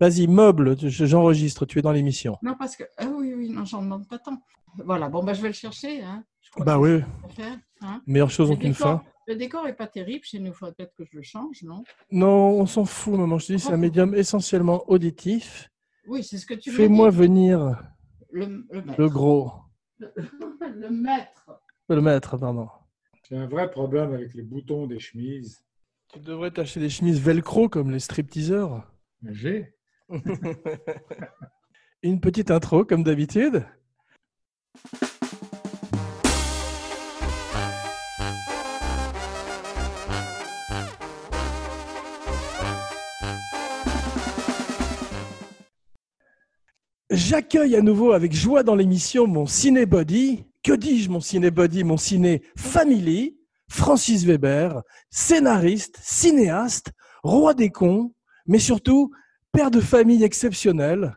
Vas-y, meuble, j'enregistre, tu es dans l'émission. Non, parce que. Ah oui, oui, non, j'en demande pas tant. Voilà, bon, bah, je vais le chercher. Hein. bah oui. Hein. Meilleure chose en qu'une fin. Le décor est pas terrible chez nous, il faudrait peut-être que je le change, non? Non, on s'en fout, maman. Je te dis, c'est un médium essentiellement auditif. Oui, c'est ce que tu Fais-moi venir le, le, gros. Le, maître. Le maître, pardon. J'ai un vrai problème avec les boutons des chemises. Tu devrais t'acheter des chemises velcro comme les stripteaseurs. J'ai. Une petite intro comme d'habitude. J'accueille à nouveau avec joie dans l'émission mon cinébody. Que dis-je mon cinébody Mon ciné family. Francis Weber, scénariste, cinéaste, roi des cons, mais surtout père de famille exceptionnel.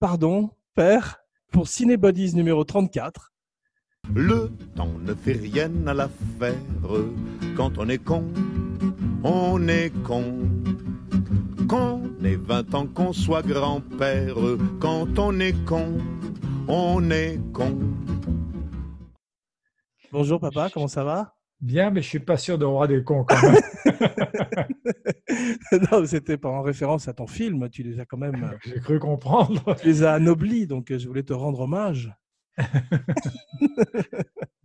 Pardon, père, pour Cinébodies numéro 34. Le temps ne fait rien à l'affaire. Quand on est con, on est con. Qu'on ait 20 ans, qu'on soit grand-père. Quand on est con, on est con. Bonjour papa, comment ça va? Bien, mais je suis pas sûr de roi des cons quand même. non, c'était pas en référence à ton film. Tu les as quand même. J'ai cru comprendre. Tu les as anoblis, donc euh, je voulais te rendre hommage.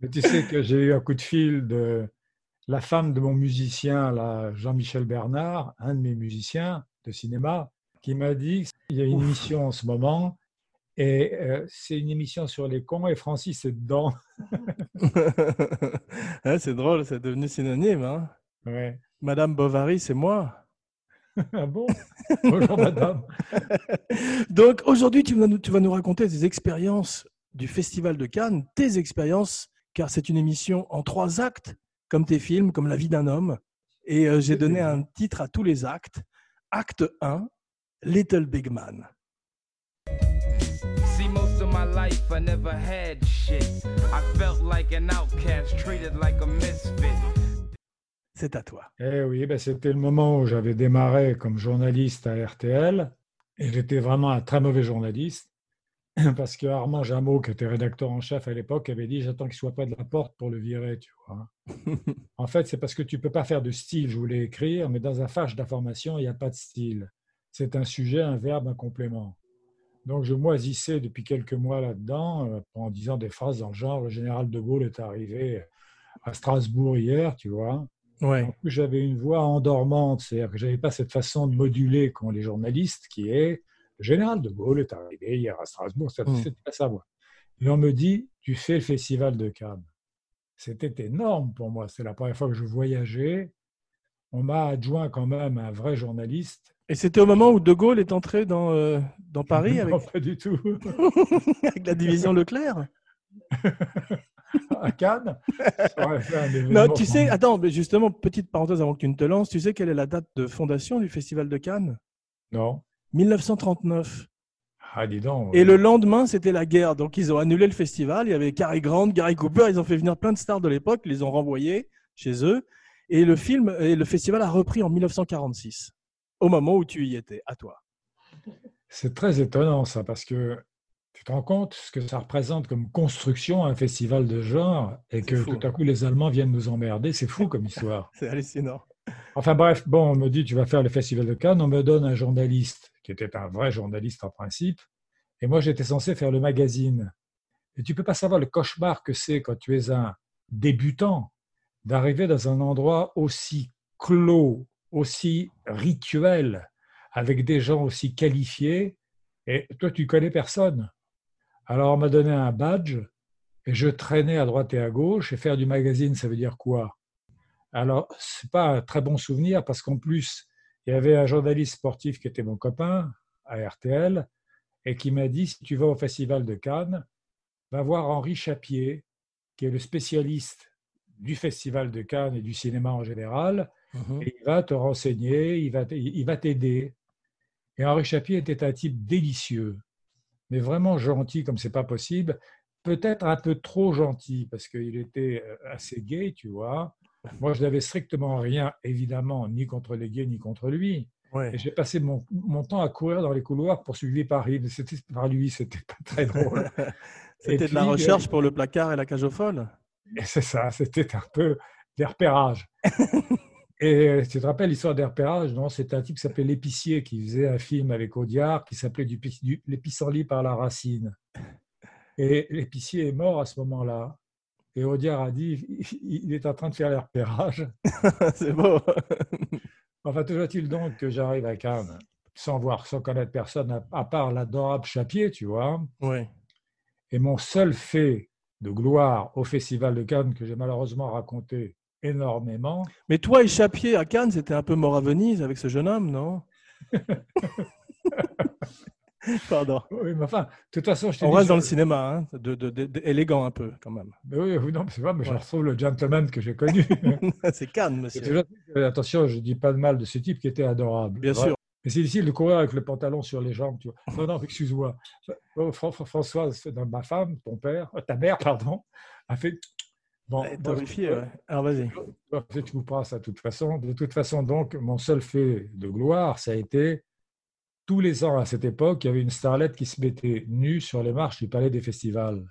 mais tu sais que j'ai eu un coup de fil de la femme de mon musicien, Jean-Michel Bernard, un de mes musiciens de cinéma, qui m'a dit qu'il y a une émission en ce moment et euh, c'est une émission sur les cons et Francis est dedans. Ah, c'est drôle, c'est devenu synonyme. Hein ouais. Madame Bovary, c'est moi. ah bon? Bonjour madame. Donc aujourd'hui, tu vas, nous, tu vas nous raconter tes expériences du Festival de Cannes, tes expériences, car c'est une émission en trois actes, comme tes films, comme La vie d'un homme. Et euh, j'ai donné un titre à tous les actes. Acte 1, Little Big Man. C'est à toi. Eh oui, ben c'était le moment où j'avais démarré comme journaliste à RTL et j'étais vraiment un très mauvais journaliste parce que Armand Jameau, qui était rédacteur en chef à l'époque, avait dit J'attends qu'il soit pas de la porte pour le virer, tu vois. en fait, c'est parce que tu peux pas faire de style. Je voulais écrire, mais dans un fâche d'information, il n'y a pas de style. C'est un sujet, un verbe, un complément. Donc je moisissais depuis quelques mois là-dedans euh, en disant des phrases dans le genre le général de Gaulle est arrivé à Strasbourg hier, tu vois. Ouais. j'avais une voix endormante, c'est-à-dire que j'avais pas cette façon de moduler qu'ont les journalistes qui est le général de Gaulle est arrivé hier à Strasbourg, c'était mmh. pas sa voix. Et on me dit tu fais le festival de Cannes. C'était énorme pour moi, c'est la première fois que je voyageais. On m'a adjoint quand même un vrai journaliste et c'était au moment où De Gaulle est entré dans, euh, dans Paris avec... Non, pas du tout. avec la division Leclerc À Cannes Non, tu sais, attends, mais justement, petite parenthèse avant que tu ne te lances, tu sais quelle est la date de fondation du Festival de Cannes? Non. 1939. Ah, dis donc. Et le lendemain, c'était la guerre. Donc, ils ont annulé le festival. Il y avait Cary Grant, Gary Cooper. Ils ont fait venir plein de stars de l'époque. Ils les ont renvoyés chez eux. Et le film et le festival a repris en 1946 au moment où tu y étais, à toi. C'est très étonnant ça, parce que tu te rends compte ce que ça représente comme construction un festival de genre et que tout à coup les Allemands viennent nous emmerder. C'est fou comme histoire. C'est hallucinant. Enfin bref, bon, on me dit tu vas faire le festival de Cannes, on me donne un journaliste qui était un vrai journaliste en principe, et moi j'étais censé faire le magazine. Et tu peux pas savoir le cauchemar que c'est quand tu es un débutant d'arriver dans un endroit aussi clos, aussi rituel, avec des gens aussi qualifiés, et toi, tu connais personne. Alors, on m'a donné un badge, et je traînais à droite et à gauche, et faire du magazine, ça veut dire quoi? Alors, c'est pas un très bon souvenir, parce qu'en plus, il y avait un journaliste sportif qui était mon copain à RTL, et qui m'a dit, si tu vas au Festival de Cannes, va voir Henri Chapier, qui est le spécialiste du Festival de Cannes et du cinéma en général, Mhm. il va te renseigner, il va, il va t'aider. Et Henri Chapier était un type délicieux, mais vraiment gentil comme c'est pas possible. Peut-être un peu trop gentil parce qu'il était euh, assez gay, tu vois. Moi, je n'avais strictement rien, évidemment, ni contre les gays ni contre lui. Ouais. J'ai passé mon, mon temps à courir dans les couloirs poursuivi par, lui. C'était- par lui. C'était pas très drôle. C'était de la recherche pour le placard et la cage aux folles. Et c'est ça, c'était un peu des repérages. Et euh, tu te rappelles l'histoire des repérages Non, c'était un type qui s'appelait L'Épicier qui faisait un film avec Audiard qui s'appelait du, du- par la racine. Et l'Épicier est mort à ce moment-là. Et Audiard a dit il est en train de faire les repérages. C'est beau. Enfin, toujours est-il donc que j'arrive à Cannes sans voir, sans connaître personne, à, à part l'adorable Chapier, tu vois? Oui. Et mon seul fait de gloire au Festival de Cannes, que j'ai malheureusement raconté énormément, Mais toi et Chapier à Cannes, c'était un peu mort à Venise avec ce jeune homme, non? Pardon. Oui, mais enfin, de toute façon, je On reste dans le cinéma, hein, de, de- de- de- élégant un peu quand même. Mais oui, oui, non, mais c'est pas, mais je Ouais. retrouve le gentleman que j'ai connu. C'est Cannes, monsieur. toujours, attention, je dis pas de mal de ce type qui était adorable. Bien sûr. Mais c'est difficile de courir avec le pantalon sur les jambes, tu vois. Non, non, excuse-moi. Fran- Fran- Françoise, ma femme, ton père, euh, ta mère, pardon, a fait. Bon, moi, je- ouais. Alors vas-y. Tu couperas ça de toute façon. De toute façon, donc, mon seul fait de gloire, ça a été tous les ans à cette époque, il y avait une starlette qui se mettait nue sur les marches du Palais des Festivals.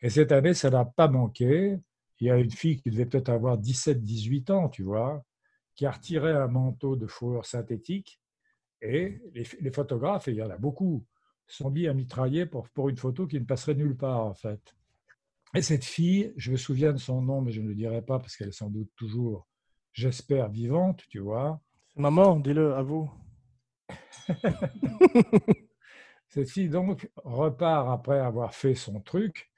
Et cette année, ça n'a pas manqué. Il y a une fille qui devait peut-être avoir 17-18 ans, tu vois, qui a retiré un manteau de fourrure synthétique. Et les, les photographes, et il y en a beaucoup, sont mis à mitrailler pour, pour une photo qui ne passerait nulle part, en fait. Et cette fille, je me souviens de son nom, mais je ne le dirai pas parce qu'elle est sans doute toujours, j'espère, vivante, tu vois. Maman, dis-le à vous. Cette fille, donc, repart après avoir fait son truc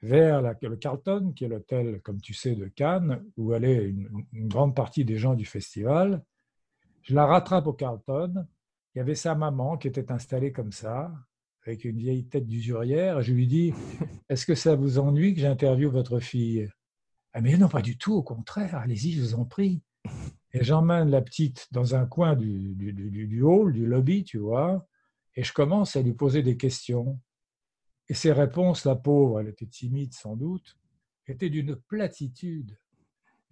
vers la- le Carlton, qui est l'hôtel, comme tu sais, de Cannes, où allait une, une grande partie des gens du festival. Je la rattrape au Carlton. Il y avait sa maman qui était installée comme ça, avec une vieille tête d'usurière. Je lui dis Est-ce que ça vous ennuie que j'interviewe votre fille? Ah, mais non, pas du tout, au contraire, allez-y, je vous en prie. Et j'emmène la petite dans un coin du, du, du- hall, du lobby, tu vois, et je commence à lui poser des questions. Et ses réponses, la pauvre, elle était timide sans doute, étaient d'une platitude.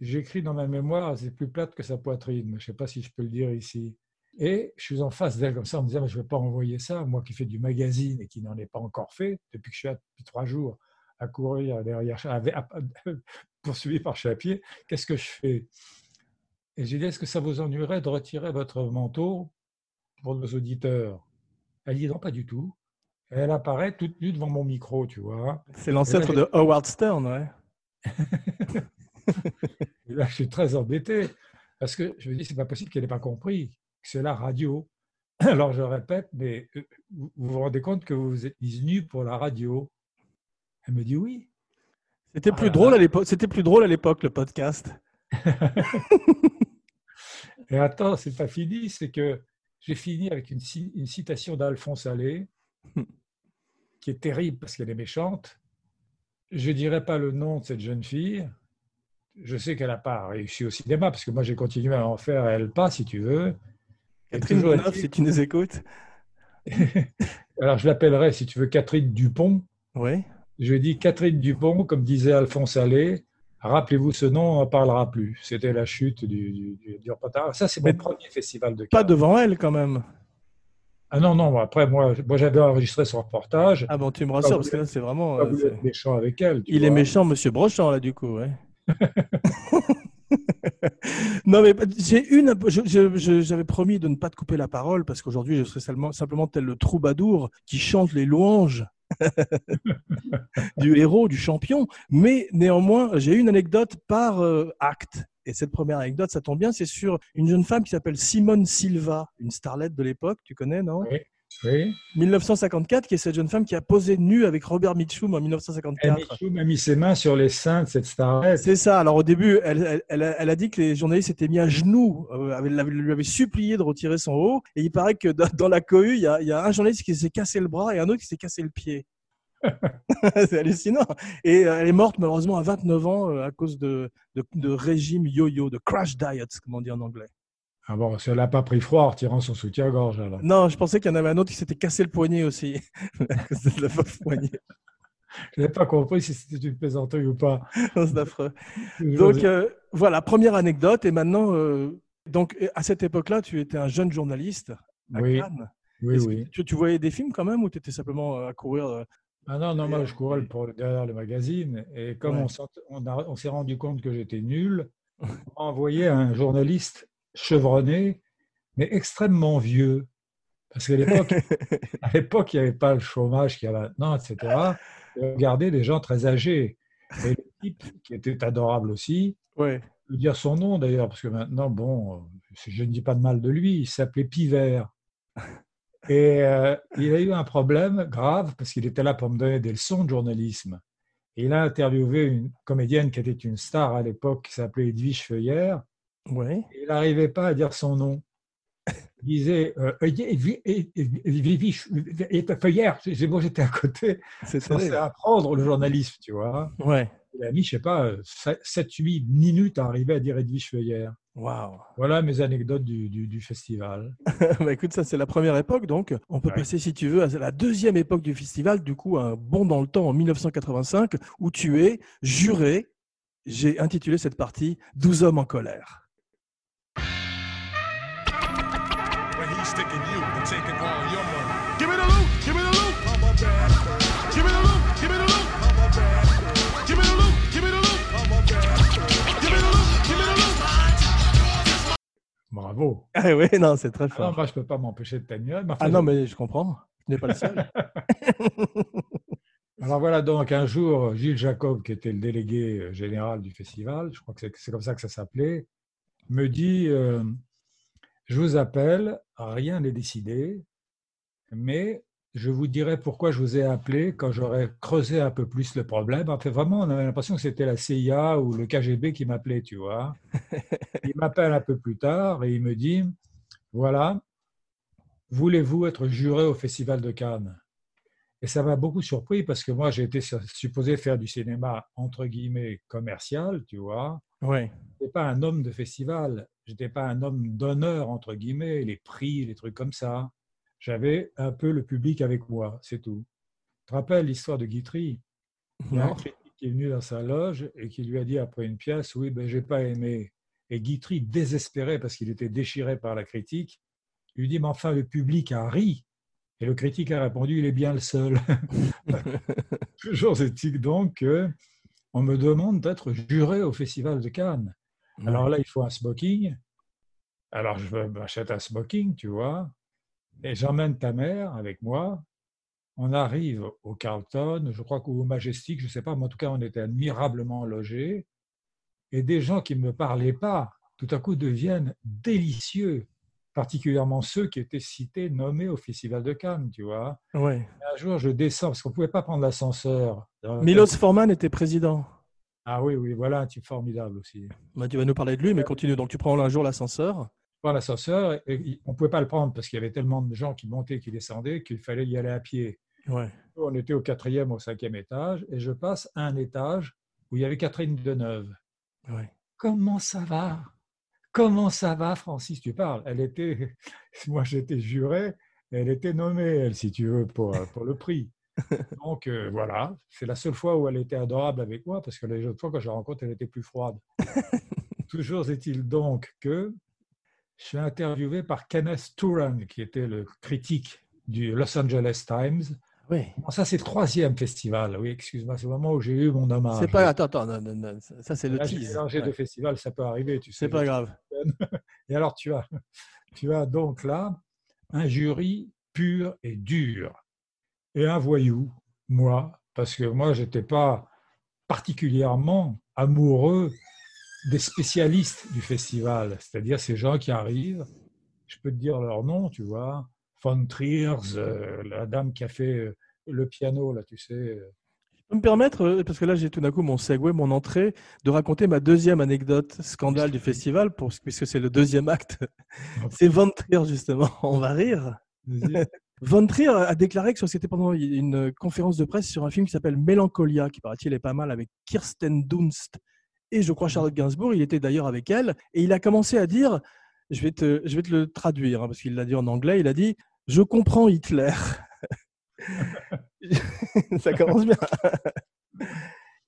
J'écris dans ma mémoire, c'est plus plate que sa poitrine, mais je ne sais pas si je peux le dire ici. Et je suis en face d'elle comme ça en me disant, mais je ne vais pas envoyer ça, moi qui fais du magazine et qui n'en ai pas encore fait, depuis que je suis là depuis trois jours à courir derrière, à- à- poursuivi par Chapier, qu'est-ce que je fais? Et j'ai dit, est-ce que ça vous ennuierait de retirer votre manteau pour nos auditeurs? Elle dit, non, pas du tout. Et elle apparaît toute nue devant mon micro, tu vois. C'est l'ancêtre de Howard Stern, ouais. Et là, je suis très embêté parce que je me dis, c'est pas possible qu'elle n'ait pas compris c'est la radio. Alors je répète, mais euh, vous vous vous rendez compte que vous êtes mise nue pour la radio Elle me dit oui. C'était Ah plus drôle à l'époque. C'était plus drôle à l'époque le podcast. Et attends, c'est pas fini, c'est que j'ai fini avec une, ci- une citation d'Alphonse Allais, qui est terrible parce qu'elle est méchante. Je dirai pas le nom de cette jeune fille. Je sais qu'elle n'a pas réussi au cinéma, parce que moi j'ai continué à en faire, elle pas, si tu veux. Catherine est-il- si tu nous écoutes. Alors je l'appellerai, si tu veux, Catherine Dupont. Oui. Je dis Catherine Dupont, comme disait Alphonse Allais. Rappelez-vous ce nom, on n'en parlera plus. C'était la chute du, du, reportage. Ça, c'est mon Mais premier festival de Pas Cannes. devant elle quand même. Ah non, non, après, moi, moi j'avais enregistré son reportage. Ah bon, tu me rassures parce que là c'est vraiment. Pas euh, méchant avec elle. Il est méchant, Monsieur Brochant, là, du coup, ouais. non, mais j'ai une. J'avais promis de ne pas te couper la parole parce qu'aujourd'hui, je serais simplement tel le troubadour qui chante les louanges du héros, du champion. Mais néanmoins, j'ai une anecdote par euh, acte. Et cette première anecdote, ça tombe bien, c'est sur une jeune femme qui s'appelle Simone Silva, une starlette de l'époque, tu connais, non? Oui. 1954, qui est cette jeune femme qui a posé nue avec Robert Mitchum en Et 1954. Michoum a mis ses mains sur les seins de cette starlette. C'est ça. Alors au début, elle, elle- elle a, elle a dit que les journalistes s'étaient mis à genoux, euh, lui avaient supplié de retirer son haut. Et il paraît que dans, dans la cohue, il y, a, il y a un journaliste qui s'est cassé le bras et un autre qui s'est cassé le pied. c'est hallucinant. Et euh, elle est morte malheureusement à 29 ans euh, à cause de, de, de régime yo-yo, de crash diet, comme on dit en anglais. Ah bon, elle n'a pas pris froid en retirant son soutien-gorge, alors. Non, je pensais qu'il y en avait un autre qui s'était cassé le poignet aussi, de la poignet. Je n'ai pas compris si c'était une plaisanterie ou pas. C'est affreux. Donc euh, voilà, première anecdote. Et maintenant, euh, Donc, à cette époque-là, tu étais un jeune journaliste à Oui. Cannes. Oui, Est-ce que oui. Tu, tu voyais des films quand même ou tu étais simplement euh, à courir euh, Ah non, non, moi je courais pour, derrière le magazine et comme Ouais. on, on, a- on s'est rendu compte que j'étais nul, on m'a envoyé un journaliste chevronné, mais extrêmement vieux. Parce qu'à l'époque, à l'époque, il n'y avait pas le chômage qu'il y a maintenant, etc. Et Regardez des gens très âgés. Et le type, qui était adorable aussi, Ouais. je peux dire son nom d'ailleurs, parce que maintenant, bon, euh, je ne dis pas de mal de lui, il s'appelait Pivert. Et euh, il a eu un problème grave parce qu'il était là pour me donner des leçons de journalisme. Et il a interviewé une comédienne qui était une star à l'époque qui s'appelait Edwige Feuillère. Ouais. Il n'arrivait pas à dire son nom. Il disait euh, Feuillère. Bon, j'étais à côté. C'est censé apprendre le journalisme, tu vois. Ouais. Il a mis, je sais pas, 7-8 minutes à arriver à dire Edwige Feuillère. Waouh. Voilà mes anecdotes du, du- du festival. bah écoute, ça c'est la première époque, donc on peut Ouais. passer si tu veux à la deuxième époque du festival, du coup un bond dans le temps en 1985, où tu es juré. J'ai intitulé cette partie 12 hommes en colère. Bravo. Ah oui, non, c'est très Ah non, fort. moi, je ne peux pas m'empêcher de t'admirer. enfin, Ah non, mais je comprends. Tu n'es pas le seul. Alors voilà donc un jour, Gilles Jacob, qui était le délégué euh, général du festival, je crois que c'est- c'est comme ça que ça s'appelait, me dit euh, Je vous appelle, rien n'est décidé, mais je vous dirai pourquoi je vous ai appelé quand j'aurai creusé un peu plus le problème. En fait, vraiment, on avait l'impression que c'était la CIA ou le KGB qui m'appelait, tu vois. Il m'appelle un peu plus tard et il me dit Voilà, voulez-vous être juré au Festival de Cannes? Et ça m'a beaucoup surpris parce que moi, j'ai été supposé faire du cinéma, entre guillemets, commercial, tu vois. Oui. Je n'étais pas un homme de festival, je n'étais pas un homme d'honneur, entre guillemets, les prix, les trucs comme ça. J'avais un peu le public avec moi, c'est tout. Tu te rappelles l'histoire de Guitry? Il y a un critique qui est venu dans sa loge et qui lui a dit après une pièce, oui, ben, j'ai pas aimé. Et Guitry, désespéré parce qu'il était déchiré par la critique, lui dit, mais enfin, le public a ri. Et le critique a répondu, il est bien le seul. Toujours est-il donc que on me demande d'être juré au Festival de Cannes. Alors là, il faut un smoking. Alors je m'achète un smoking, tu vois, et j'emmène ta mère avec moi. On arrive au Carlton, je crois qu'au Majestic, je ne sais pas, mais en tout cas, on était admirablement logés. Et des gens qui ne me parlaient pas, tout à coup, deviennent délicieux, particulièrement ceux qui étaient cités, nommés au Festival de Cannes, tu vois. Et un jour, je descends, parce qu'on ne pouvait pas prendre l'ascenseur. Milos Forman était président. Ah oui, oui, voilà un type formidable aussi. Bah, tu vas nous parler de lui, mais continue. Donc tu prends un jour l'ascenseur. Prends l'ascenseur et on ne pouvait pas le prendre parce qu'il y avait tellement de gens qui montaient, qui descendaient qu'il fallait y aller à pied. Ouais. On était au quatrième, au cinquième étage et je passe à un étage où il y avait Catherine Deneuve. Ouais. Comment ça va? Comment ça va, Francis? Tu parles. Elle était, moi j'étais juré, elle était nommée, elle, si tu veux, pour, pour le prix. Donc euh, voilà, c'est la seule fois où elle était adorable avec moi parce que les autres fois quand je la rencontre, elle était plus froide. Toujours est-il donc que je suis interviewé par Kenneth Turan, qui était le critique du Los Angeles Times. Oui. Bon, ça, c'est le troisième festival. Oui, excuse-moi, c'est le moment où j'ai eu mon hommage. C'est pas. Attends, attends. non, non, non, Ça, c'est le mélangé Ouais. de festivals, ça peut arriver, tu sais. C'est pas grave. Et alors, tu as, tu as donc là un jury pur et dur. Et un voyou, moi, parce que moi, je n'étais pas particulièrement amoureux des spécialistes du festival, c'est-à-dire ces gens qui arrivent, je peux te dire leur nom, tu vois, Von Triers, euh, la dame qui a fait euh, le piano, là, tu sais. euh, Je peux me permettre, euh, parce que là j'ai tout d'un coup mon segue, mon entrée, de raconter ma deuxième anecdote scandale du festival, pour, puisque c'est le deuxième acte. C'est Von Trier justement. On va rire. Von Trier a déclaré que c'était pendant une conférence de presse sur un film qui s'appelle Mélancolia, qui paraît-il est pas mal avec Kirsten Dunst et je crois Charlotte Gainsbourg. Il était d'ailleurs avec elle et il a commencé à dire, je vais te, je vais te le traduire hein, parce qu'il l'a dit en anglais. Il a dit Je comprends Hitler. Ça commence bien.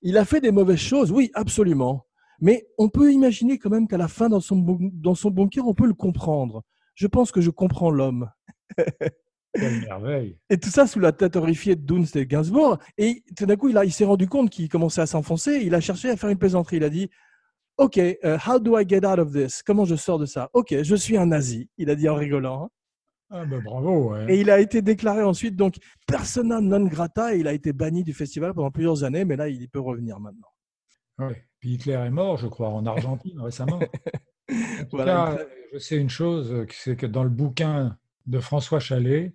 Il a fait des mauvaises choses, oui, absolument. Mais on peut imaginer quand même qu'à la fin, dans son, dans son bunker, on peut le comprendre. Je pense que je comprends l'homme. Quelle merveille. Et tout ça sous la tête horrifiée de Dunst et Gainsbourg. Et tout d'un coup, il, a- il s'est rendu compte qu'il commençait à s'enfoncer. Il a cherché à faire une plaisanterie. Il a dit OK, euh, how do I get out of this? Comment je sors de ça? OK, je suis un nazi. Il a dit en rigolant. hein. Ah ben bravo. ouais. Et il a été déclaré ensuite donc persona non grata. Et il a été banni du festival pendant plusieurs années. Mais là, il peut revenir maintenant. Ouais. Puis Hitler est mort, je crois, en Argentine récemment. En tout Voilà. cas, je sais une chose, c'est que dans le bouquin de François Chalet,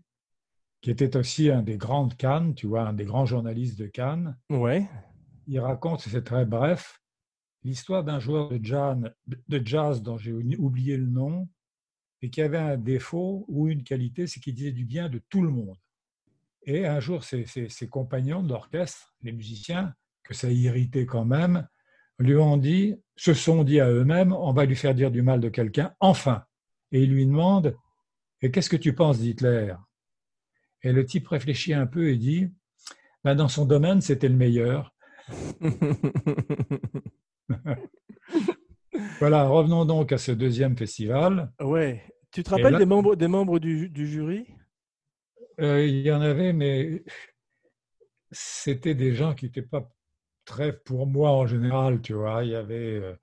qui était aussi un des grands de Cannes, tu vois, un des grands journalistes de Cannes, Ouais. il raconte, c'est très bref, l'histoire d'un joueur de jazz, de jazz dont j'ai oublié le nom, et qui avait un défaut ou une qualité, c'est qu'il disait du bien de tout le monde. Et un jour, ses, ses- ses compagnons d'orchestre, les musiciens, que ça irritait quand même, lui ont dit, se sont dit à eux-mêmes, on va lui faire dire du mal de quelqu'un, enfin. Et ils lui demandent, et qu'est-ce que tu penses d'Hitler? Et le type réfléchit un peu et dit, ben, dans son domaine, c'était le meilleur. Voilà, revenons donc à ce deuxième festival. ouais. Tu te rappelles là- des membres, des membres du, du jury? Euh, il y en avait, mais c'était des gens qui n'étaient pas très pour moi en général, tu vois. Il y avait euh,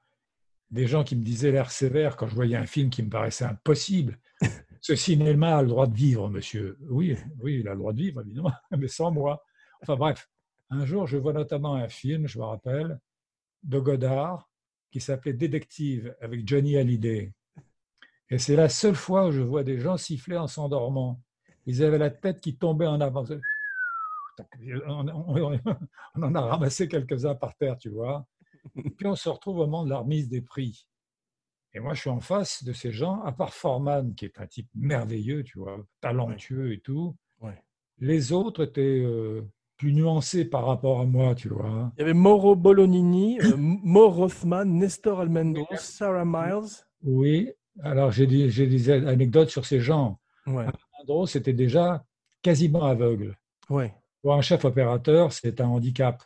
des gens qui me disaient l'air sévère quand je voyais un film qui me paraissait impossible. Ce cinéma a le droit de vivre, monsieur. Oui, oui, il a le droit de vivre, évidemment, mais sans moi. Enfin bref, un jour, je vois notamment un film, je me rappelle, de Godard, qui s'appelait Détective, avec Johnny Hallyday. Et c'est la seule fois où je vois des gens siffler en s'endormant. Ils avaient la tête qui tombait en avant. On, en a ramassé quelques-uns par terre, tu vois. Puis on se retrouve au moment de la remise des prix. Et moi, je suis en face de ces gens, à part Forman, qui est un type merveilleux, tu vois, talentueux et tout. Ouais. Les autres étaient euh, plus nuancés par rapport à moi, tu vois. Il y avait Mauro Bolognini, euh, Mo Rothman, Nestor Almendros, Sarah Miles. Oui, alors j'ai des, anecdotes sur ces gens. Ouais. Andros était déjà quasiment aveugle. Ouais. Pour un chef opérateur, c'est un handicap.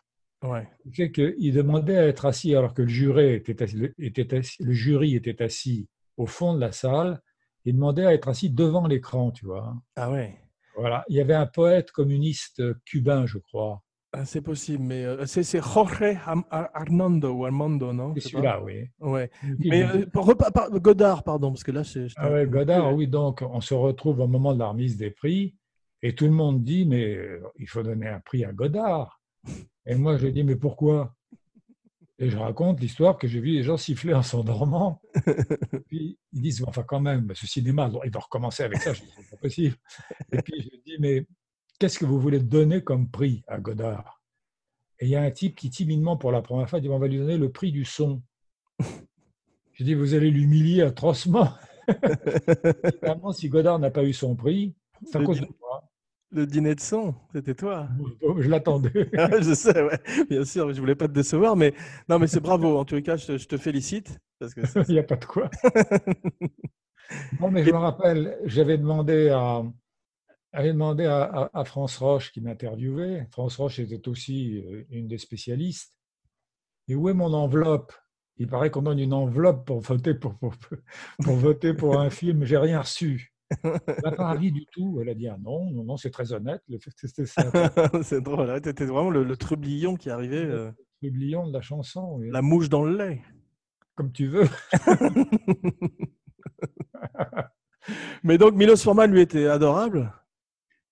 Ouais. Ce qui fait qu'il demandait à être assis alors que le jury était assis, était assis- le jury était assis au fond de la salle. Il demandait à être assis devant l'écran, tu vois. Ah ouais. Voilà. Il y avait un poète communiste cubain, je crois. Ah, c'est possible, mais euh, c'est c'est Jorge Armando ou Armando, non? C'est celui-là, oui. Ouais. Mais euh, par- Godard, pardon, parce que là, c'est. Ah ouais, Godard, oui, donc on se retrouve au moment de la remise des prix et tout le monde dit mais euh, il faut donner un prix à Godard. Et moi je dis mais pourquoi? Et je raconte l'histoire que j'ai vu les gens siffler en s'endormant. Puis ils disent enfin quand même, ce cinéma, il doit recommencer avec ça, je dis c'est pas possible. Et puis je dis mais qu'est-ce que vous voulez donner comme prix à Godard? Et il y a un type qui timidement pour la première fois dit on va lui donner le prix du son. Je dis vous allez l'humilier atrocement. Évidemment, si Godard n'a pas eu son prix, c'est à cause de moi. Le dîner de son, c'était toi. Je l'attendais. Ah, je sais, ouais. bien sûr, je voulais pas te décevoir, mais non, mais c'est bravo. En tous les cas, je te, je te félicite parce que c'est- Il n'y a pas de quoi. Bon, mais je me rappelle, j'avais demandé à, j'avais demandé à, à- à France Roche qui m'interviewait. France Roche était aussi euh, une des spécialistes. Et où est mon enveloppe? Il paraît qu'on donne une enveloppe pour voter pour, pour, pour voter pour un film. J'ai rien reçu. Elle n'a pas envie du tout. Elle a dit ah non, non, non, c'est très honnête. C'était ça, c'est drôle. Tu étais vraiment le, le trublion qui arrivait, euh, le lion de la chanson. oui. la mouche dans le lait. Comme tu veux. Mais donc, Milos Forman, lui, était adorable?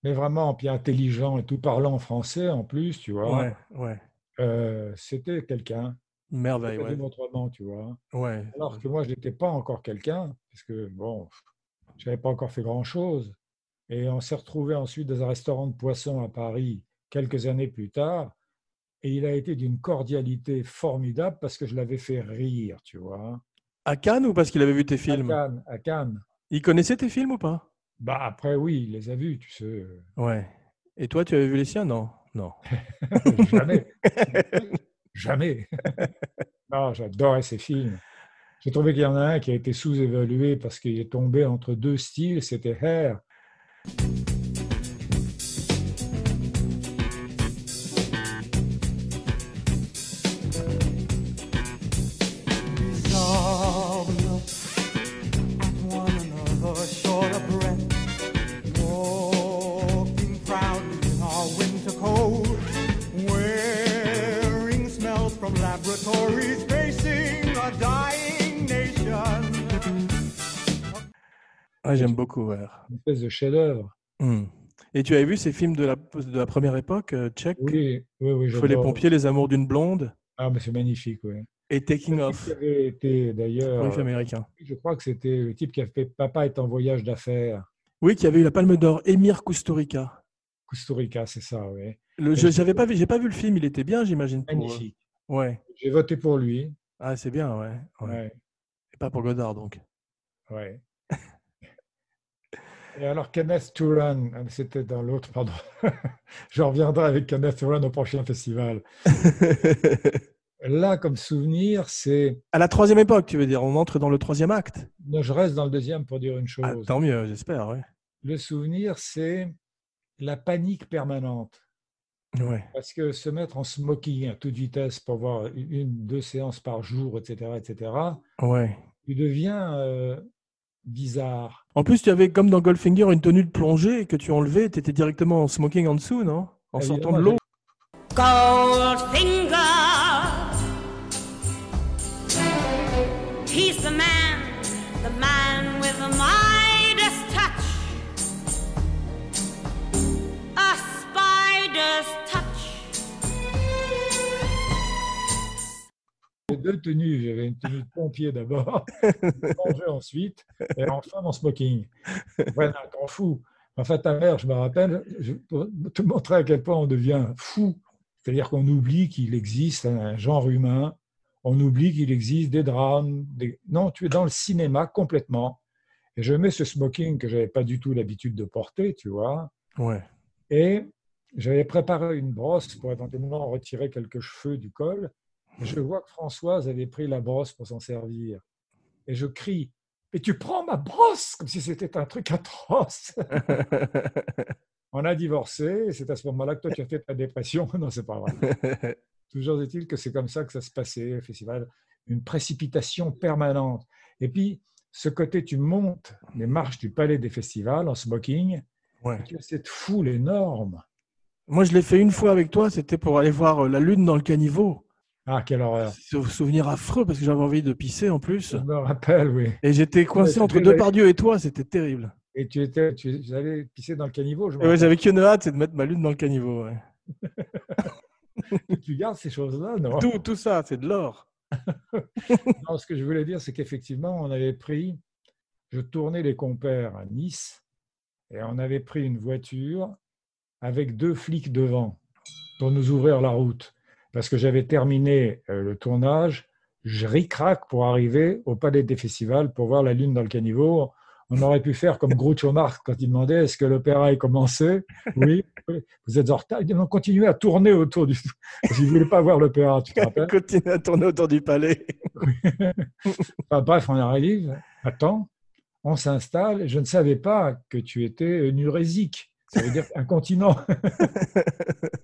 Mais vraiment, puis intelligent et tout parlant français en plus, tu vois. Ouais, ouais. Euh, c'était quelqu'un. Merveille, ouais. autrement, tu vois. ouais. Alors que moi, je n'étais pas encore quelqu'un, parce que, bon, je n'avais pas encore fait grand-chose. Et on s'est retrouvé ensuite dans un restaurant de poisson à Paris quelques années plus tard. Et il a été d'une cordialité formidable parce que je l'avais fait rire, tu vois. À Cannes ou parce qu'il avait vu tes À films? Cannes, à Cannes. Il connaissait tes films ou pas? Bah, après, oui, il les a vus, tu sais. Ouais. Et toi, tu avais vu les siens? Non. Non. Jamais. Jamais. non, j'adorais ces films. J'ai trouvé qu'il y en a un qui a été sous-évalué parce qu'il est tombé entre deux styles, c'était Hair. Une espèce de chef-d'œuvre. Hmm. Et tu avais vu ces films de la, de la première époque, euh, tchèque? Oui, oui, oui. Feu les pompiers, les amours d'une blonde? Ah, mais c'est magnifique, oui. et Taking Qui Off, avait été d'ailleurs, américains. je crois que c'était le type qui a fait Papa est en voyage d'affaires. Oui, qui avait eu la Palme d'Or, Emir Kusturica. Costa Rica, c'est ça, oui. J'avais pas vu, j'ai pas vu le film. Il était bien, j'imagine. pour- Magnifique. Ouais. J'ai voté pour lui. Ah, c'est bien, ouais. ouais. Ouais, Et pas pour Godard, donc. ouais. Et alors, Kenneth Turan, ah, c'était dans l'autre, pardon. Je reviendrai avec Kenneth Turan au prochain festival. Là, comme souvenir, c'est. à la troisième époque, tu veux dire On entre dans le troisième acte. Non, je reste dans le deuxième pour dire une chose. Ah, tant mieux, j'espère. Ouais. Le souvenir, c'est la panique permanente. Ouais. Parce que se mettre en smoking à toute vitesse pour voir une, deux séances par jour, etc., etc., Ouais. tu deviens euh, bizarre. En plus, tu avais, comme dans Goldfinger, une tenue de plongée que tu enlevais. Tu étais directement en smoking en dessous, non? En sortant de Évidemment, l'eau. Goldfinger. Deux tenues. J'avais une tenue de pompier d'abord, de plongée ensuite, et enfin mon smoking. Voilà, t'en fous. Enfin, ta mère, je me rappelle, je, pour te montrer à quel point on devient fou. C'est-à-dire qu'on oublie qu'il existe un genre humain, on oublie qu'il existe des drames. Des... Non, tu es dans le cinéma complètement. Et je mets ce smoking que j'avais pas du tout l'habitude de porter, tu vois. Ouais. Et j'avais préparé une brosse pour éventuellement retirer quelques cheveux du col. Et je vois que Françoise avait pris la brosse pour s'en servir. Et je crie Mais tu prends ma brosse Comme si c'était un truc atroce. On a divorcé, c'est à ce moment-là que toi tu as fait ta dépression. Non, c'est pas vrai. Toujours est-il que c'est comme ça que ça se passait au festival. Une précipitation permanente. Et puis, ce côté, tu montes les marches du palais des festivals en smoking, ouais. et tu as cette foule énorme. Moi, je l'ai fait une fois avec toi. C'était pour aller voir euh, la lune dans le caniveau. Ah, quelle horreur. Souvenir affreux parce que j'avais envie de pisser en plus. Je me rappelle, oui. Et j'étais coincé Ouais, entre c'était- Depardieu et toi. C'était terrible. Et tu étais, tu allais pisser dans le caniveau. Je ouais, j'avais qu'une hâte, c'est de mettre ma lune dans le caniveau. ouais. Tu gardes ces choses-là, non? Tout, tout ça, c'est de l'or. Non, ce que je voulais dire, c'est qu'effectivement, on avait pris, je tournais les compères à Nice, et on avait pris une voiture avec deux flics devant pour nous ouvrir la route. Parce que j'avais terminé euh, le tournage, je ricraque pour arriver au Palais des Festivals pour voir la lune dans le caniveau. On aurait pu faire comme Groucho Marx quand il demandait est-ce que l'opéra est commencé? Oui, vous êtes en retard. Il dit non, continuez à tourner autour du. Parce qu'il ne voulait pas voir l'opéra, tu te rappelles? Continue à tourner autour du palais. Enfin, bref, on arrive, attends, on s'installe. Je ne savais pas que tu étais nurésique. Ça veut dire incontinent.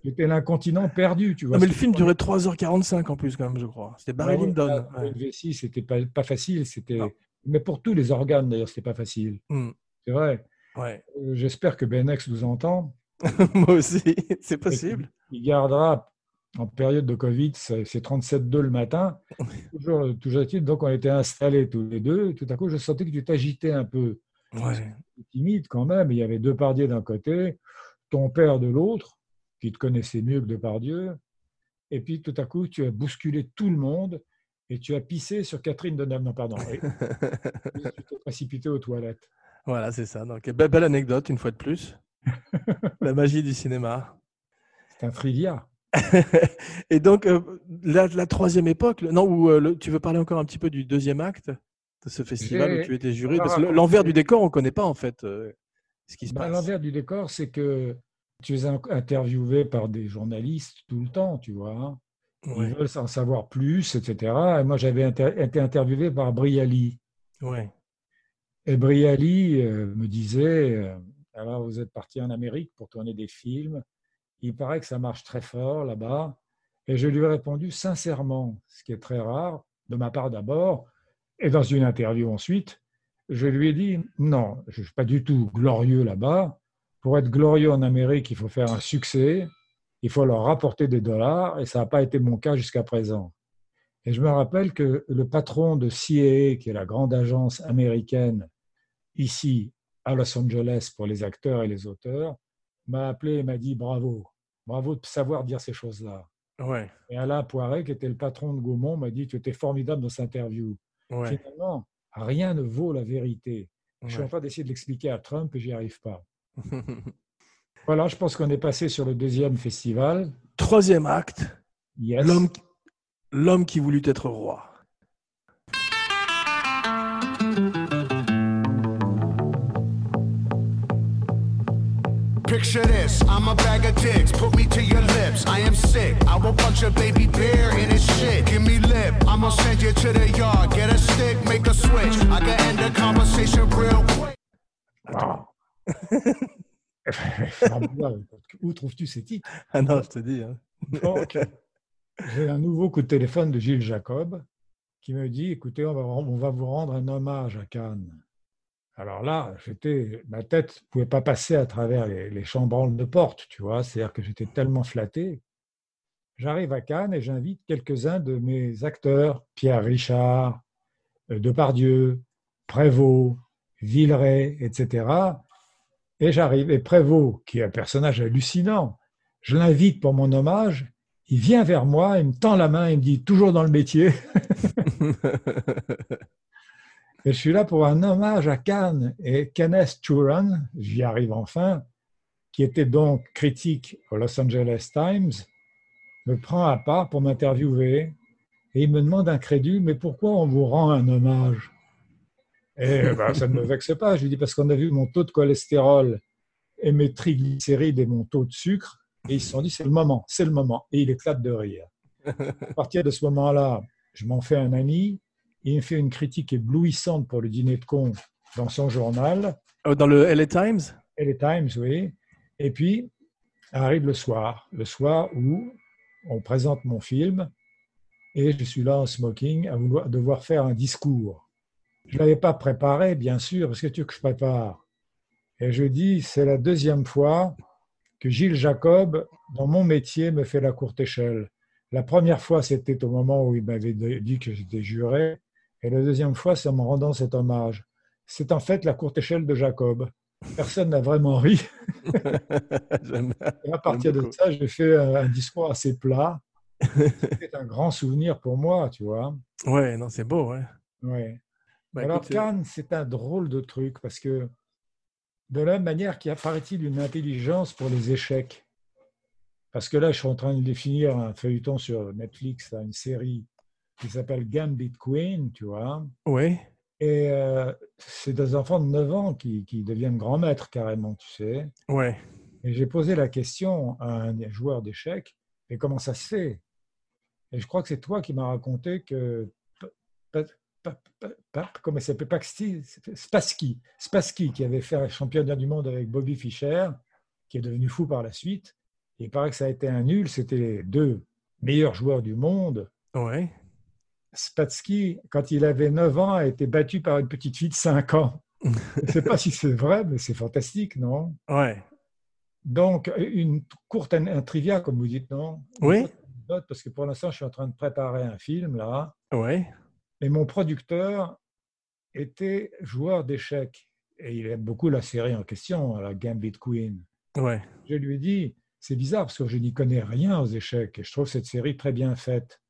tu étais l'incontinent perdu, tu vois. Non, mais le film durait 3h45 en plus, quand même, je crois. C'était Barry Ah ouais, Lyndon. là, ouais. Vessie, c'était pas, pas facile. C'était... Mais pour tous les organes, d'ailleurs, c'était pas facile. Hmm. C'est vrai. Ouais. Euh, J'espère que Benex nous entend. Moi aussi, c'est possible. Il gardera en période de Covid, c'est c'est 37,2 le matin. Toujours, toujours est-il, donc on était installés tous les deux. Tout à coup, je sentais que tu t'agitais un peu. Ouais. timide quand même. Il y avait Depardieu d'un côté, ton père de l'autre, qui te connaissait mieux que Depardieu. Et puis tout à coup, tu as bousculé tout le monde et tu as pissé sur Catherine Deneuve. Non, pardon. Et tu t'es précipité aux toilettes. Voilà, c'est ça. Donc, be- belle anecdote, une fois de plus. La magie du cinéma. C'est un trivia. Et donc, euh, la, la troisième époque, le- non, où euh, le- tu veux parler encore un petit peu du deuxième acte? De ce festival où tu étais juré Parce que l'envers du décor, on ne connaît pas en fait euh, ce qui se Ben, passe. L'envers du décor, c'est que tu es in- interviewé par des journalistes tout le temps, tu vois. hein. Ils Ouais, veulent en savoir plus, etc. Et moi, j'avais inter- été interviewé par Briali. ouais. Et Briali euh, me disait, euh, alors vous êtes parti en Amérique pour tourner des films, il paraît que ça marche très fort là-bas. Et je lui ai répondu sincèrement, ce qui est très rare, de ma part d'abord, et dans une interview ensuite, je lui ai dit, non, je ne suis pas du tout glorieux là-bas. Pour être glorieux en Amérique, il faut faire un succès, il faut leur rapporter des dollars, et ça n'a pas été mon cas jusqu'à présent. Et je me rappelle que le patron de CIA, qui est la grande agence américaine ici à Los Angeles pour les acteurs et les auteurs, m'a appelé et m'a dit bravo, bravo de savoir dire ces choses-là. Ouais, Et Alain Poiret, qui était le patron de Gaumont, m'a dit tu étais formidable dans cette interview. Ouais. Finalement, rien ne vaut la vérité. Je suis en train d'essayer de l'expliquer à Trump et j'y arrive pas. Voilà, je pense qu'on est passé sur le deuxième festival. Troisième acte, Yes. l'homme qui voulut être roi. Picture this, I'm a bag of dicks, put me to your lips. I am sick, I will punch a baby bear in his shit. Give me lip, I'ma send you to the yard. Get a stick, make a switch. I can end the conversation real quick. Où trouves-tu ces titres? Ah non, je te dis. hein. Donc, j'ai un nouveau coup de téléphone de Gilles Jacob qui me dit écoutez, on va, on va vous rendre un hommage à Cannes. Alors là, j'étais, ma tête ne pouvait pas passer à travers les, les chambranles de porte, tu vois, c'est-à-dire que j'étais tellement flatté. J'arrive à Cannes et j'invite quelques-uns de mes acteurs, Pierre Richard, euh, Depardieu, Prévost, Villeray, etc. Et j'arrive, et Prévost, qui est un personnage hallucinant, je l'invite pour mon hommage, il vient vers moi, il me tend la main, il me dit toujours dans le métier. Et je suis là pour un hommage à Cannes. Et Kenneth Turan, j'y arrive enfin, qui était donc critique au Los Angeles Times, me prend à part pour m'interviewer. Et il me demande incrédule, mais pourquoi on vous rend un hommage? Et ben, ça ne me vexe pas. Je lui dis, parce qu'on a vu mon taux de cholestérol et mes triglycérides et mon taux de sucre. Et ils se sont dit, c'est le moment, c'est le moment. Et il éclate de rire. À partir de ce moment-là, je m'en fais un ami. Il me fait une critique éblouissante pour le dîner de con dans son journal, Oh, Dans le LA Times? Les Times, oui. Et puis, arrive le soir, le soir où on présente mon film et je suis là en smoking à vouloir, devoir faire un discours. Je ne l'avais pas préparé, bien sûr, parce que tu veux que je prépare. Et je dis, c'est la deuxième fois que Gilles Jacob, dans mon métier, me fait la courte échelle. La première fois, c'était au moment où il m'avait dit que j'étais juré. Et la deuxième fois, c'est en me rendant cet hommage. C'est en fait la courte échelle de Jacob. Personne n'a vraiment ri. Et à partir de ça, j'ai fait un un discours assez plat. C'est un grand souvenir pour moi, tu vois. Ouais, non, c'est beau, ouais. Ouais. Bah, Alors, écoute, c'est- Cannes, c'est un drôle de truc parce que, de la même manière qu'il y a, paraît-il, une intelligence pour les échecs. Parce que là, je suis en train de définir un feuilleton sur Netflix, une série qui s'appelle Gambit Queen, tu vois. Ouais, Et euh, c'est des enfants de 9 ans qui, qui deviennent grands maîtres carrément, tu sais. ouais. Et j'ai posé la question à un joueur d'échecs, et comment ça se fait? Et je crois que c'est toi qui m'as raconté que, comment il s'appelle Paxti- Spassky, Spassky, qui avait fait un championnat du monde avec Bobby Fischer, qui est devenu fou par la suite. Il paraît que ça a été un nul, c'était les deux meilleurs joueurs du monde. Ouais. Spassky, quand il avait 9 ans, a été battu par une petite fille de 5 ans. Je ne sais pas si c'est vrai, mais c'est fantastique, non? Ouais. Donc, une courte un, trivia, comme vous dites, non? Oui. Parce que pour l'instant, je suis en train de préparer un film, là, Ouais. et mon producteur était joueur d'échecs. Et il aime beaucoup la série en question, la Gambit Queen. Ouais. Je lui ai dit, c'est bizarre parce que je n'y connais rien aux échecs et je trouve cette série très bien faite.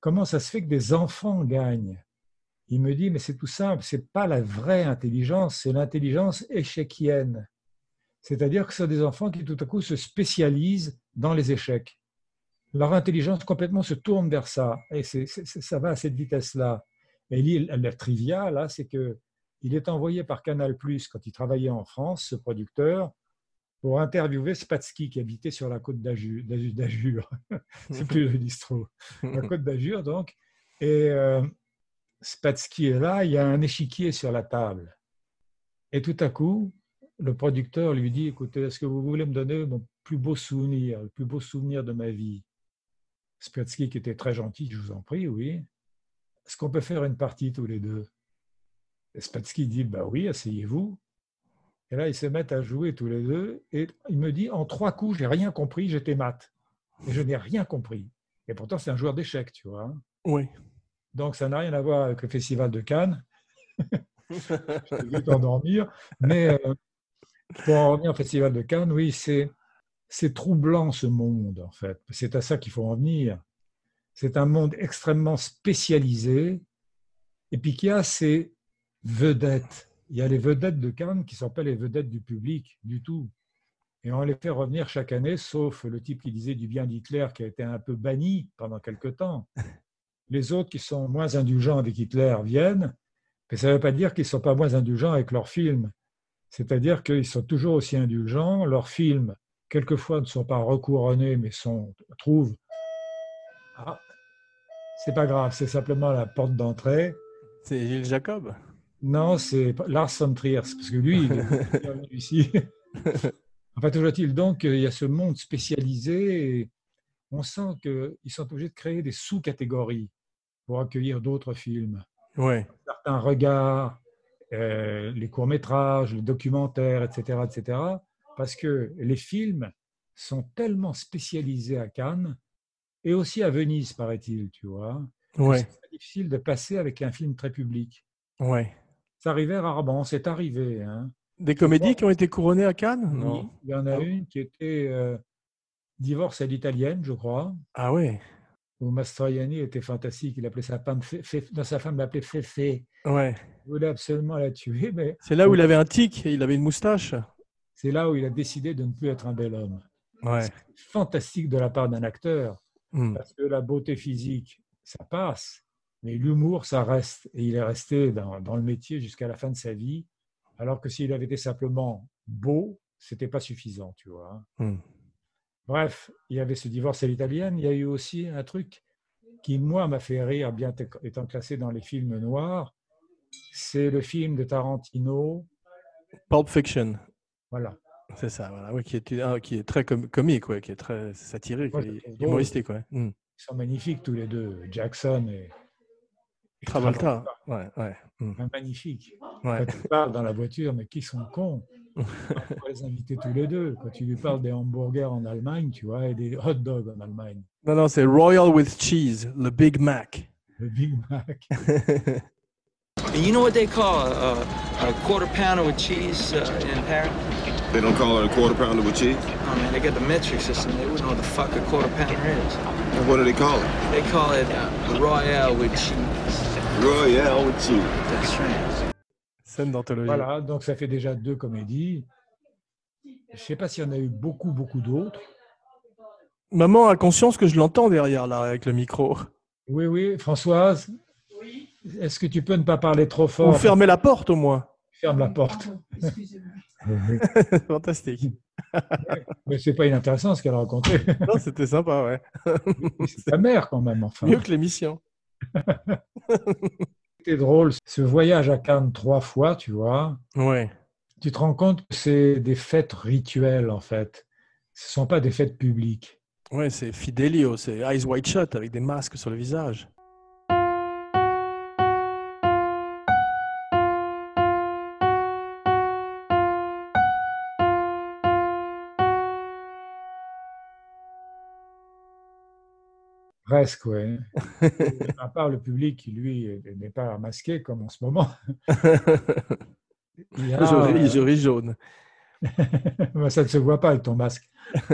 Comment ça se fait que des enfants gagnent? Il me dit, mais c'est tout simple, c'est pas la vraie intelligence, c'est l'intelligence échekienne. C'est-à-dire que ce sont des enfants qui tout à coup se spécialisent dans les échecs. Leur intelligence complètement se tourne vers ça et ça va à cette vitesse-là. Et la trivia, là, c'est que il est envoyé par Canal+, quand il travaillait en France, ce producteur, pour interviewer Spatsky, qui habitait sur la côte d'Azur. C'est plus le distro. La côte d'Azur, donc. Et euh, Spatsky est là, il y a un échiquier sur la table. Et tout à coup, le producteur lui dit, écoutez, est-ce que vous voulez me donner mon plus beau souvenir, le plus beau souvenir de ma vie? Spatsky, qui était très gentil, je vous en prie, oui. Est-ce qu'on peut faire une partie tous les deux? Et Spatsky dit, bah oui, asseyez-vous. Et là, ils se mettent à jouer tous les deux. Et il me dit, en trois coups, j'ai rien compris, j'étais mat. Et je n'ai rien compris. Et pourtant, c'est un joueur d'échecs, tu vois. Ouais. Donc, ça n'a rien à voir avec le Festival de Cannes. Je vu t'endormir. Mais euh, pour en revenir au Festival de Cannes, oui, c'est c'est troublant ce monde, en fait. C'est à ça qu'il faut en venir. C'est un monde extrêmement spécialisé et puis qui a ses vedettes. Il y a les vedettes de Cannes qui ne sont pas les vedettes du public du tout. Et on les fait revenir chaque année, sauf le type qui disait du bien d'Hitler, qui a été un peu banni pendant quelque temps. Les autres qui sont moins indulgents avec Hitler viennent, mais ça ne veut pas dire qu'ils ne sont pas moins indulgents avec leurs films. C'est-à-dire qu'ils sont toujours aussi indulgents. Leurs films, quelquefois, ne sont pas recouronnés, mais sont, trouvent. Ah, c'est pas grave, c'est simplement la porte d'entrée. C'est Gilles Jacob? Non, c'est Lars von Trier, parce que lui, il est venu ici. Enfin, toujours est-il donc, il y a ce monde spécialisé et on sent qu'ils sont obligés de créer des sous-catégories pour accueillir d'autres films. Ouais. Certains regards, euh, les courts-métrages, les documentaires, etc., etc. Parce que les films sont tellement spécialisés à Cannes et aussi à Venise, paraît-il, tu vois. Ouais. C'est difficile de passer avec un film très public. Ouais. Ça arrivait rarement, c'est arrivé. Hein. Des comédies qui ont été couronnées à Cannes? Oui, il y en a Ah. une qui était euh, Divorce à l'italienne, je crois, Ah ouais. où Mastroianni était fantastique. Il appelait sa femme, Fe- Fe- non, sa femme l'appelait Féfé. Ouais. Il voulait absolument la tuer, mais C'est là où il avait un tic et il avait une moustache. c'est là où il a décidé de ne plus être un bel homme. Ouais. Fantastique de la part d'un acteur, Hmm. parce que la beauté physique, ça passe, mais l'humour, ça reste. Et il est resté dans, dans le métier jusqu'à la fin de sa vie, alors que s'il avait été simplement beau, c'était pas suffisant, tu vois. Hmm. Bref, il y avait ce divorce à l'italienne. Il y a eu aussi un truc qui, moi, m'a fait rire, bien étant classé dans les films noirs. C'est le film de Tarantino. Pulp Fiction. Voilà. C'est ça, voilà. Oui, qui, est, ah, qui est très com- comique, ouais, qui est très satirique, Ouais, humoristique. Ouais. Hmm. Ils sont magnifiques tous les deux, Jackson et, Travolta. Ouais, ouais. Hmm. Magnifique. ouais. Quand tu parles dans la voiture, mais qui sont cons? On va les inviter tous les deux. Quand tu lui parles des hamburgers en Allemagne, tu vois, et des hot dogs en Allemagne. Non, non, c'est Royal with Cheese, le Big Mac. Le Big Mac. And you know what they call a, a, a quarter pounder with cheese uh, in Paris? They don't call it a quarter pounder with cheese? Oh man, they got the metric system. They wouldn't know what the fuck a quarter pounder is. And what do they call it? They call it uh, Royale with cheese. Cheese. That's right. Scène d'anthologie. Voilà, donc ça fait déjà deux comédies. Je ne sais pas s'il y en a eu beaucoup, beaucoup d'autres. Maman a conscience que je l'entends derrière, là, avec le micro. Oui, oui, Françoise, est-ce que tu peux ne pas parler trop Ou fort fermer la porte, au moins. Ferme la porte. Fantastique. Mais c'est pas inintéressant ce qu'elle a raconté. Non, c'était sympa, ouais. C'est ta mère quand même, enfin. Mieux que l'émission. C'était drôle, ce voyage à Cannes trois fois, tu vois. Ouais. Tu te rends compte que c'est des fêtes rituelles, en fait. Ce ne sont pas des fêtes publiques. Ouais, c'est Fidelio, c'est Eyes Wide Shut avec des masques sur le visage. Presque, oui. à part le public qui, lui, n'est pas masqué comme en ce moment. Il a- Je ris, je ris jaune. Moi, ça ne se voit pas avec ton masque.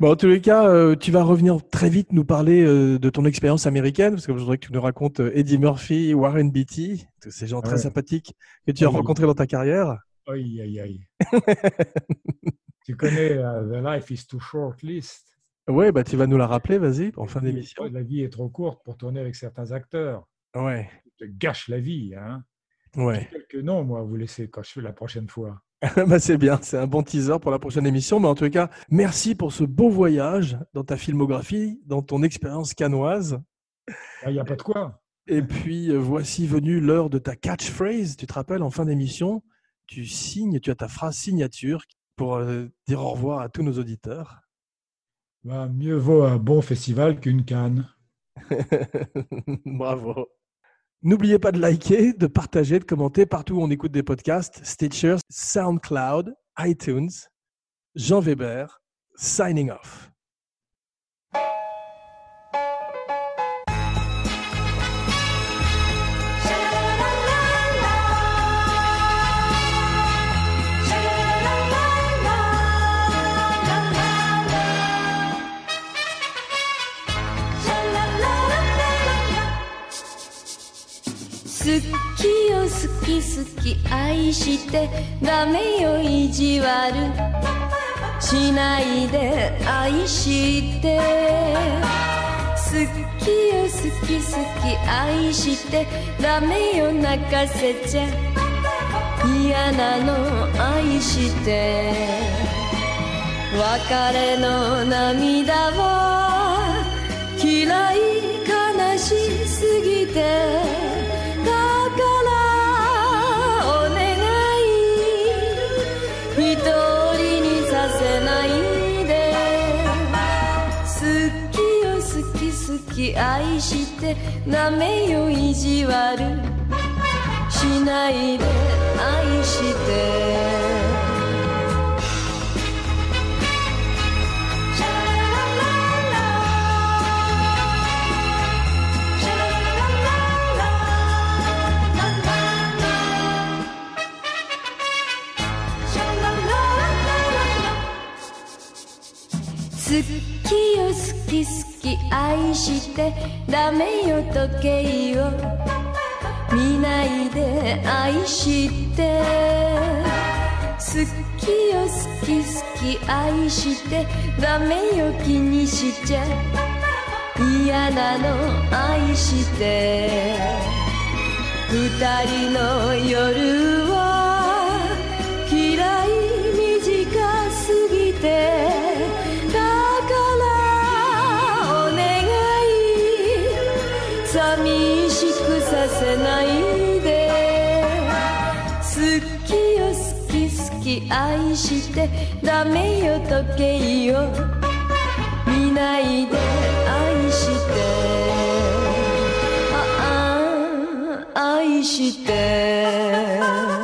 Bon, en tous les cas, euh, tu vas revenir très vite nous parler euh, de ton expérience américaine, parce que je voudrais que tu nous racontes euh, Eddie Murphy, Warren Beatty, tous ces gens très ouais. sympathiques que tu as Oui. rencontrés dans ta carrière. Aïe, aïe, aïe. tu connais The Life is Too Short List? Ouais, bah tu vas nous la rappeler, vas-y, en fin d'émission. La vie est trop courte pour tourner avec certains acteurs. Ouais, Ils te gâchent la vie. Hein. ouais. Quelques noms, moi, à vous laisser quand je fais la prochaine fois. bah, c'est bien, c'est un bon teaser pour la prochaine émission. Mais en tout cas, merci pour ce beau voyage dans ta filmographie, dans ton expérience canoise. Il n'y a pas de quoi. Et puis, euh, voici venue l'heure de ta catchphrase. Tu te rappelles, en fin d'émission, tu signes, tu as ta phrase signature pour euh, dire au revoir à tous nos auditeurs. Ben, mieux vaut un bon festival qu'une canne. Bravo. N'oubliez pas de liker, de partager, de commenter partout où on écoute des podcasts. Stitcher, SoundCloud, iTunes. Jean Weber, signing off. 好きよ好き好き愛してダメよ意地悪。しないで愛して。好きよ好き好き愛してダメよ泣かせちゃ。嫌なの愛して。別れの涙は嫌い愛してなめよ意地悪。しないで愛して。好きよ好き好き愛してダメよ時計を。見ないで愛して。好きよ好き好き愛してダメよ気にしちゃ。嫌なの愛して。二人の夜は愛してダメよ時計を。見ないで愛して。ああ愛して。